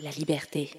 la liberté.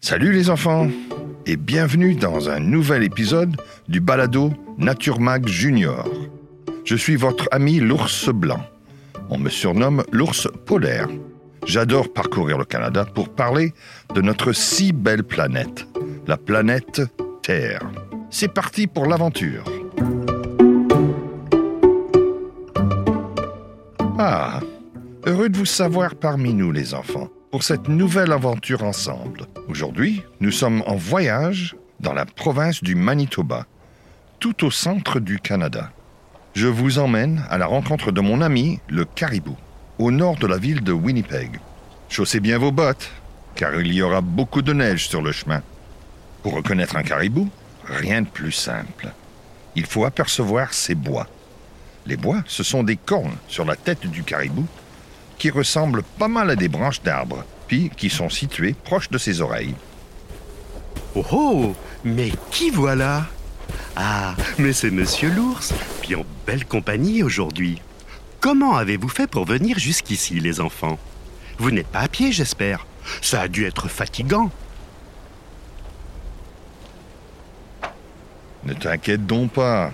Salut les enfants et bienvenue dans un nouvel épisode du balado Nature Mag Junior. Je suis votre ami l'ours blanc. On me surnomme l'ours polaire. J'adore parcourir le Canada pour parler de notre si belle planète, la planète Terre. C'est parti pour l'aventure. Ah, heureux de vous savoir parmi nous les enfants pour cette nouvelle aventure ensemble. Aujourd'hui, nous sommes en voyage dans la province du Manitoba, tout au centre du Canada. Je vous emmène à la rencontre de mon ami, le caribou, au nord de la ville de Winnipeg. Chaussez bien vos bottes, car il y aura beaucoup de neige sur le chemin. Pour reconnaître un caribou, rien de plus simple. Il faut apercevoir ses bois. Les bois, ce sont des cornes sur la tête du caribou qui ressemblent pas mal à des branches d'arbres, puis qui sont situées proches de ses oreilles. Oh oh Mais qui voilà? Ah, mais c'est Monsieur l'ours, puis en belle compagnie aujourd'hui. Comment avez-vous fait pour venir jusqu'ici, les enfants? Vous n'êtes pas à pied, j'espère. Ça a dû être fatigant. Ne t'inquiète donc pas.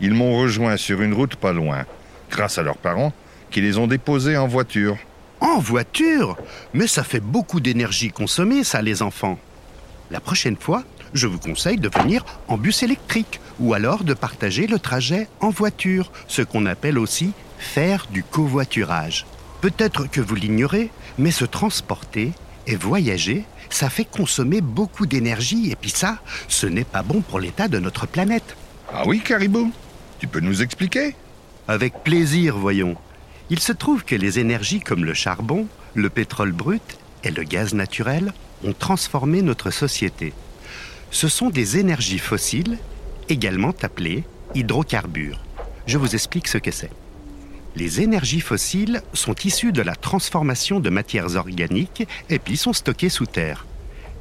Ils m'ont rejoint sur une route pas loin, grâce à leurs parents qui les ont déposés en voiture. En voiture? Mais ça fait beaucoup d'énergie consommée, ça, les enfants. La prochaine fois, je vous conseille de venir en bus électrique ou alors de partager le trajet en voiture, ce qu'on appelle aussi faire du covoiturage. Peut-être que vous l'ignorez, mais se transporter et voyager, ça fait consommer beaucoup d'énergie et puis ça, ce n'est pas bon pour l'état de notre planète. Ah oui, Caribou Tu peux nous expliquer? Avec plaisir, voyons. Il se trouve que les énergies comme le charbon, le pétrole brut et le gaz naturel ont transformé notre société. Ce sont des énergies fossiles, également appelées hydrocarbures. Je vous explique ce que c'est. Les énergies fossiles sont issues de la transformation de matières organiques et puis sont stockées sous terre.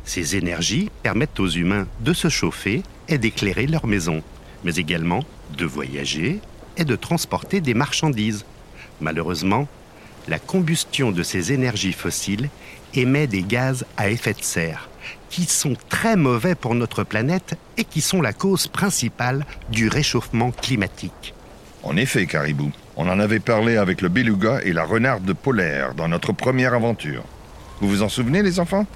Ces énergies permettent aux humains de se chauffer et d'éclairer leur maison, mais également de voyager et de transporter des marchandises. Malheureusement, la combustion de ces énergies fossiles émet des gaz à effet de serre, qui sont très mauvais pour notre planète et qui sont la cause principale du réchauffement climatique. En effet, Caribou, on en avait parlé avec le beluga et la renarde polaire dans notre première aventure. Vous vous en souvenez, les enfants?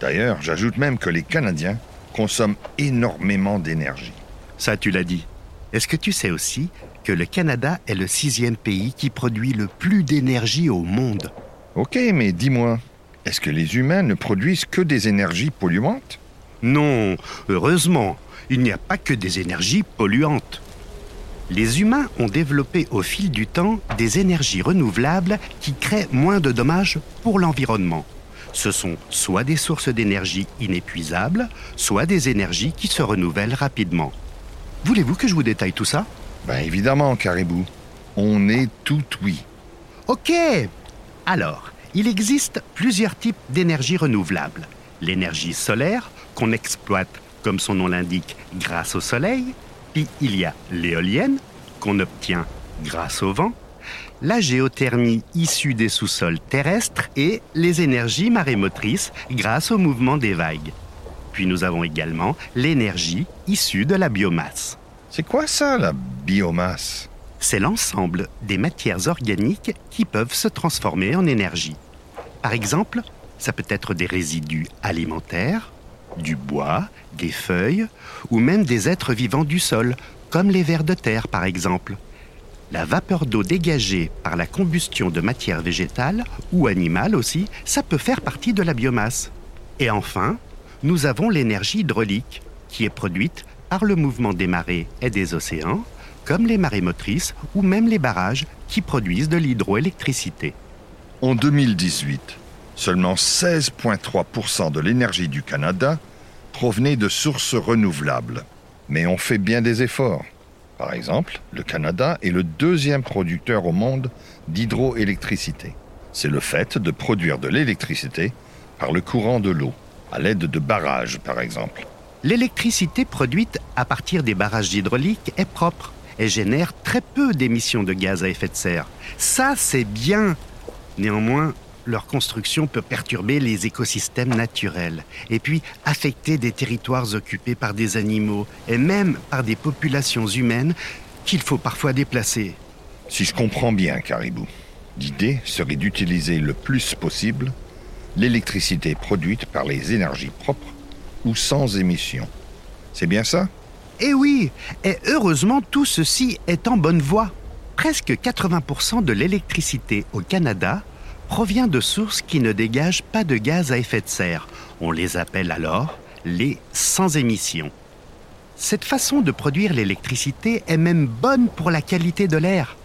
D'ailleurs, j'ajoute même que les Canadiens consomment énormément d'énergie. Ça, tu l'as dit. Est-ce que tu sais aussi que le Canada est le sixième pays qui produit le plus d'énergie au monde? Ok, mais dis-moi, est-ce que les humains ne produisent que des énergies polluantes? Non, heureusement, il n'y a pas que des énergies polluantes. Les humains ont développé au fil du temps des énergies renouvelables qui créent moins de dommages pour l'environnement. Ce sont soit des sources d'énergie inépuisables, soit des énergies qui se renouvellent rapidement. Voulez-vous que je vous détaille tout ça? Ben évidemment, Caribou. On est tout oui. Ok Alors, il existe plusieurs types d'énergie renouvelable. L'énergie solaire, qu'on exploite, comme son nom l'indique, grâce au soleil. Puis il y a l'éolienne, qu'on obtient grâce au vent. La géothermie issue des sous-sols terrestres et les énergies marémotrices grâce au mouvement des vagues. Puis nous avons également l'énergie issue de la biomasse. C'est quoi ça, la biomasse? C'est l'ensemble des matières organiques qui peuvent se transformer en énergie. Par exemple, ça peut être des résidus alimentaires, du bois, des feuilles ou même des êtres vivants du sol, comme les vers de terre par exemple. La vapeur d'eau dégagée par la combustion de matières végétales ou animales aussi, ça peut faire partie de la biomasse. Et enfin, nous avons l'énergie hydraulique, qui est produite par le mouvement des marées et des océans, comme les marées motrices ou même les barrages qui produisent de l'hydroélectricité. En 2018, seulement 16,3% de l'énergie du Canada provenait de sources renouvelables. Mais on fait bien des efforts. Par exemple, le Canada est le deuxième producteur au monde d'hydroélectricité. C'est le fait de produire de l'électricité par le courant de l'eau, à l'aide de barrages par exemple. L'électricité produite à partir des barrages hydrauliques est propre et génère très peu d'émissions de gaz à effet de serre. Ça, c'est bien. Néanmoins, leur construction peut perturber les écosystèmes naturels et puis affecter des territoires occupés par des animaux et même par des populations humaines qu'il faut parfois déplacer. Si je comprends bien, Caribou, l'idée serait d'utiliser le plus possible l'électricité produite par les énergies propres ou sans émission. C'est bien ça? Eh oui, et heureusement tout ceci est en bonne voie. Presque 80% de l'électricité au Canada provient de sources qui ne dégagent pas de gaz à effet de serre. On les appelle alors les sans émission. Cette façon de produire l'électricité est même bonne pour la qualité de l'air.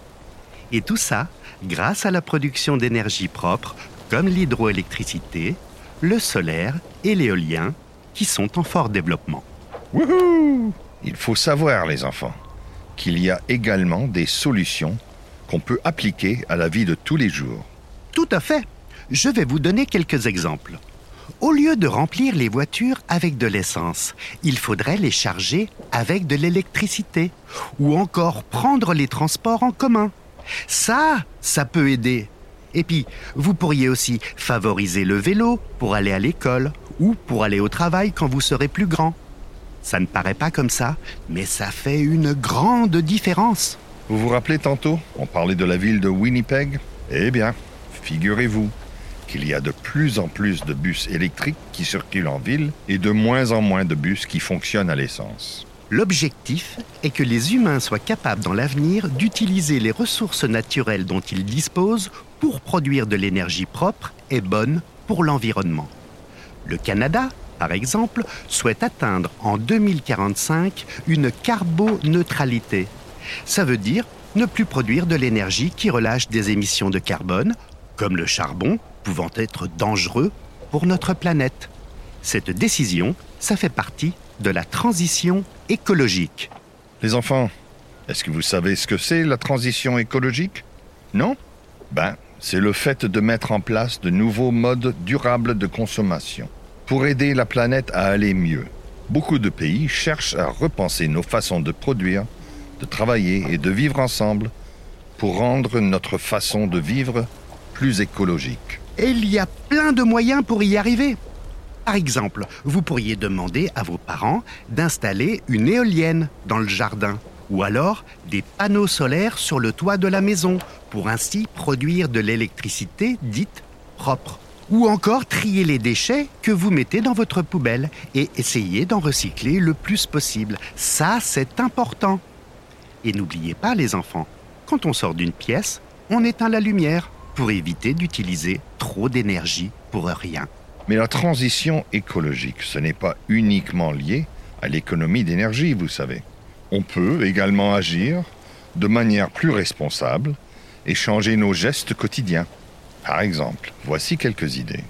Et tout ça grâce à la production d'énergie propre comme l'hydroélectricité, le solaire et l'éolien qui sont en fort développement. Wouhou Il faut savoir, les enfants, qu'il y a également des solutions qu'on peut appliquer à la vie de tous les jours. Tout à fait. Je vais vous donner quelques exemples. Au lieu de remplir les voitures avec de l'essence, il faudrait les charger avec de l'électricité ou encore prendre les transports en commun. Ça, ça peut aider. Et puis, vous pourriez aussi favoriser le vélo pour aller à l'école ou pour aller au travail quand vous serez plus grand. Ça ne paraît pas comme ça, mais ça fait une grande différence. Vous vous rappelez tantôt, on parlait de la ville de Winnipeg? Eh bien, figurez-vous qu'il y a de plus en plus de bus électriques qui circulent en ville et de moins en moins de bus qui fonctionnent à l'essence. L'objectif est que les humains soient capables dans l'avenir d'utiliser les ressources naturelles dont ils disposent pour produire de l'énergie propre et bonne pour l'environnement. Le Canada, par exemple, souhaite atteindre en 2045 une carboneutralité. Ça veut dire ne plus produire de l'énergie qui relâche des émissions de carbone, comme le charbon, pouvant être dangereux pour notre planète. Cette décision, ça fait partie de la transition écologique. Les enfants, est-ce que vous savez ce que c'est la transition écologique? Non? Ben, c'est le fait de mettre en place de nouveaux modes durables de consommation pour aider la planète à aller mieux. Beaucoup de pays cherchent à repenser nos façons de produire, de travailler et de vivre ensemble pour rendre notre façon de vivre écologique. Et il y a plein de moyens pour y arriver. Par exemple, vous pourriez demander à vos parents d'installer une éolienne dans le jardin ou alors des panneaux solaires sur le toit de la maison pour ainsi produire de l'électricité dite propre. Ou encore trier les déchets que vous mettez dans votre poubelle et essayer d'en recycler le plus possible. Ça, c'est important. Et n'oubliez pas les enfants, quand on sort d'une pièce, on éteint la lumière pour éviter d'utiliser trop d'énergie pour rien. Mais la transition écologique, ce n'est pas uniquement lié à l'économie d'énergie, vous savez. On peut également agir de manière plus responsable et changer nos gestes quotidiens. Par exemple, voici quelques idées.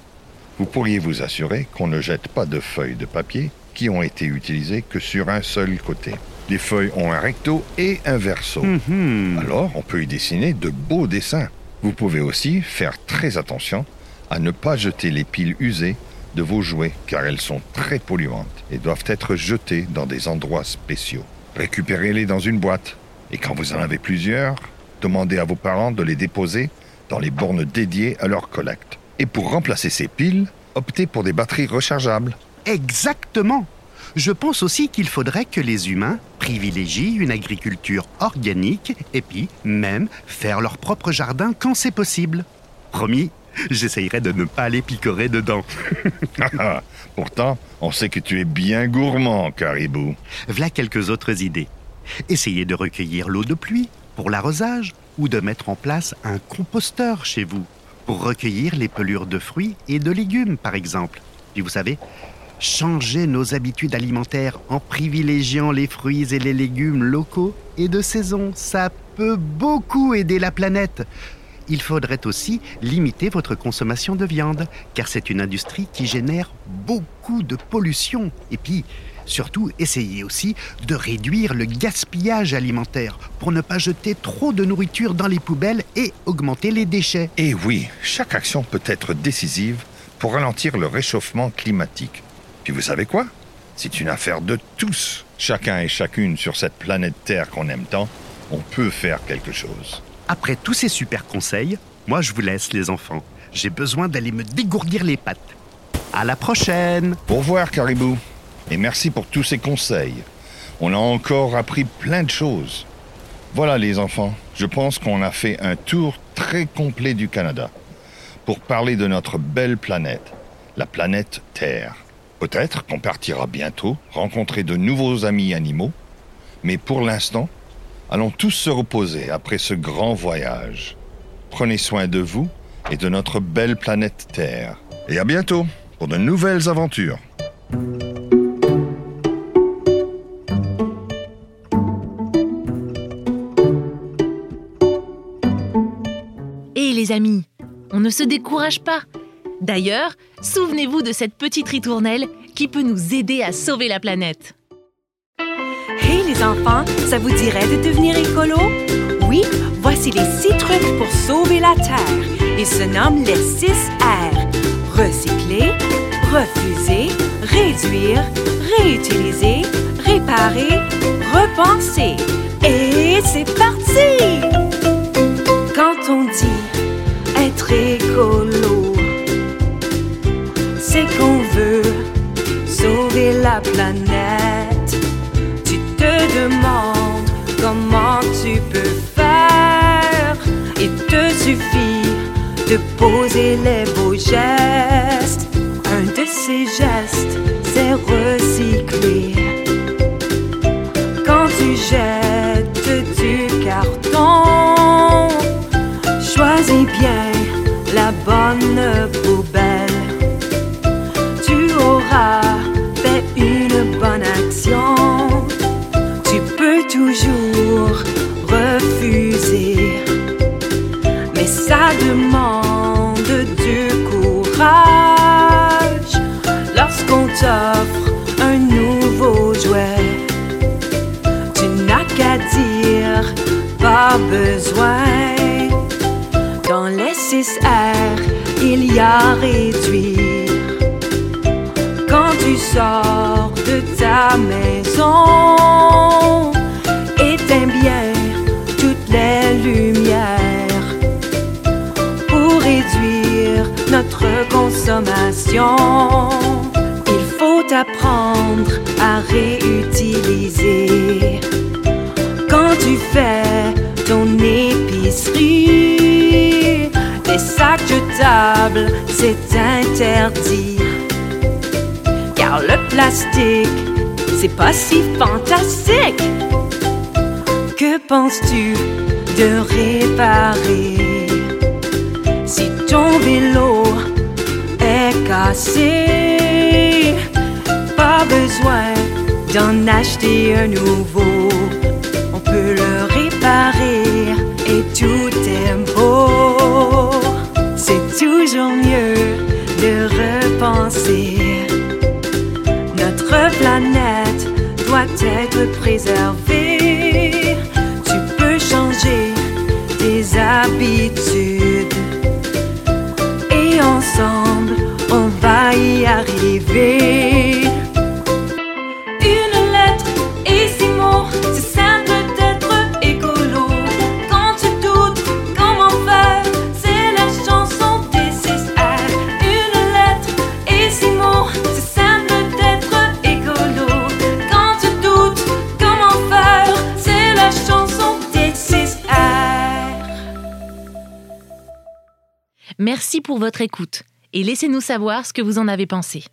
Vous pourriez vous assurer qu'on ne jette pas de feuilles de papier qui ont été utilisées que sur un seul côté. Les feuilles ont un recto et un verso. Mhm. Alors, on peut y dessiner de beaux dessins. Vous pouvez aussi faire très attention à ne pas jeter les piles usées de vos jouets car elles sont très polluantes et doivent être jetées dans des endroits spéciaux. Récupérez-les dans une boîte et quand vous en avez plusieurs, demandez à vos parents de les déposer dans les bornes dédiées à leur collecte. Et pour remplacer ces piles, optez pour des batteries rechargeables. Exactement. Je pense aussi qu'il faudrait que les humains privilégient une agriculture organique et puis même faire leur propre jardin quand c'est possible. Promis, j'essayerai de ne pas les picorer dedans. Pourtant, on sait que tu es bien gourmand, Caribou. Voilà quelques autres idées. Essayez de recueillir l'eau de pluie pour l'arrosage ou de mettre en place un composteur chez vous pour recueillir les pelures de fruits et de légumes, par exemple. Puis vous savez, changer nos habitudes alimentaires en privilégiant les fruits et les légumes locaux et de saison, ça peut beaucoup aider la planète. Il faudrait aussi limiter votre consommation de viande, car c'est une industrie qui génère beaucoup de pollution. Et puis, surtout, essayez aussi de réduire le gaspillage alimentaire pour ne pas jeter trop de nourriture dans les poubelles et augmenter les déchets. Et oui, chaque action peut être décisive pour ralentir le réchauffement climatique. Puis vous savez quoi? C'est une affaire de tous. Chacun et chacune sur cette planète Terre qu'on aime tant, on peut faire quelque chose. Après tous ces super conseils, moi je vous laisse les enfants. J'ai besoin d'aller me dégourdir les pattes. À la prochaine Au revoir, Caribou. Et merci pour tous ces conseils. On a encore appris plein de choses. Voilà les enfants, je pense qu'on a fait un tour très complet du Canada pour parler de notre belle planète, la planète Terre. Peut-être qu'on partira bientôt rencontrer de nouveaux amis animaux, mais pour l'instant, allons tous se reposer après ce grand voyage. Prenez soin de vous et de notre belle planète Terre. Et à bientôt pour de nouvelles aventures. Et les amis, on ne se décourage pas. D'ailleurs, souvenez-vous de cette petite ritournelle qui peut nous aider à sauver la planète. Hey les enfants, ça vous dirait de devenir écolo? Oui, voici les six trucs pour sauver la Terre. Ils se nomment les 6 R. Recycler, refuser, réduire, réutiliser, réparer, repenser. Et c'est parti! Quand on dit être écolo, c'est qu'on veut sauver la planète. Tu te demandes comment tu peux faire. Il te suffit de poser les beaux toujours refuser, mais ça demande du courage lorsqu'on t'offre un nouveau jouet. Tu n'as qu'à dire pas besoin. Dans les 6 R, il y a réduire. Quand tu sors de ta maison, consommation. Il faut apprendre à réutiliser. Quand tu fais ton épicerie, les sacs jetables, c'est interdit. Car le plastique, c'est pas si fantastique. Que penses-tu de réparer? Si ton vélo Pas besoin d'en acheter un nouveau. On peut le réparer et tout est beau. C'est toujours mieux de repenser. Notre planète doit être préservée. Merci pour votre écoute et laissez-nous savoir ce que vous en avez pensé.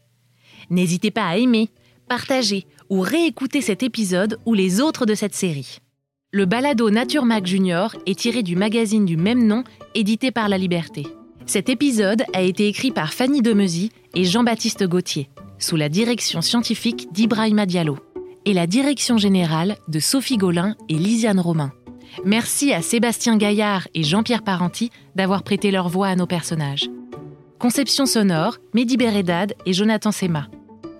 N'hésitez pas à aimer, partager ou réécouter cet épisode ou les autres de cette série. Le balado Nature Mag Junior est tiré du magazine du même nom édité par La Liberté. Cet épisode a été écrit par Fanny Demesy et Jean-Baptiste Gauthier, sous la direction scientifique d'Ibrahima Diallo et la direction générale de Sophie Golin et Lisiane Romain. Merci à Sébastien Gaillard et Jean-Pierre Parenti d'avoir prêté leur voix à nos personnages. Conception sonore, Mehdi Beredad et Jonathan Sema.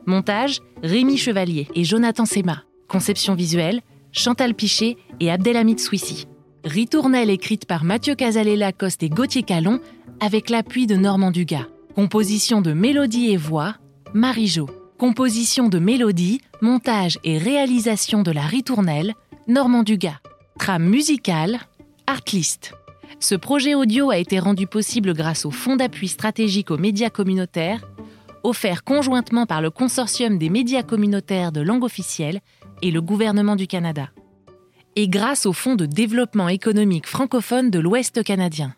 Montage, Rémi Chevalier et Jonathan Sema. Conception visuelle, Chantal Piché et Abdelhamid Souissi. Ritournelle écrite par Mathieu Casalet-Lacoste et Gauthier Calon avec l'appui de Normand Dugas. Composition de mélodie et voix, Marie-Jo. Composition de mélodies, montage et réalisation de la ritournelle, Normand Dugas. Trame musicale, Artlist. Ce projet audio a été rendu possible grâce au Fonds d'appui stratégique aux médias communautaires, offert conjointement par le Consortium des médias communautaires de langue officielle et le gouvernement du Canada, et grâce au Fonds de développement économique francophone de l'Ouest canadien.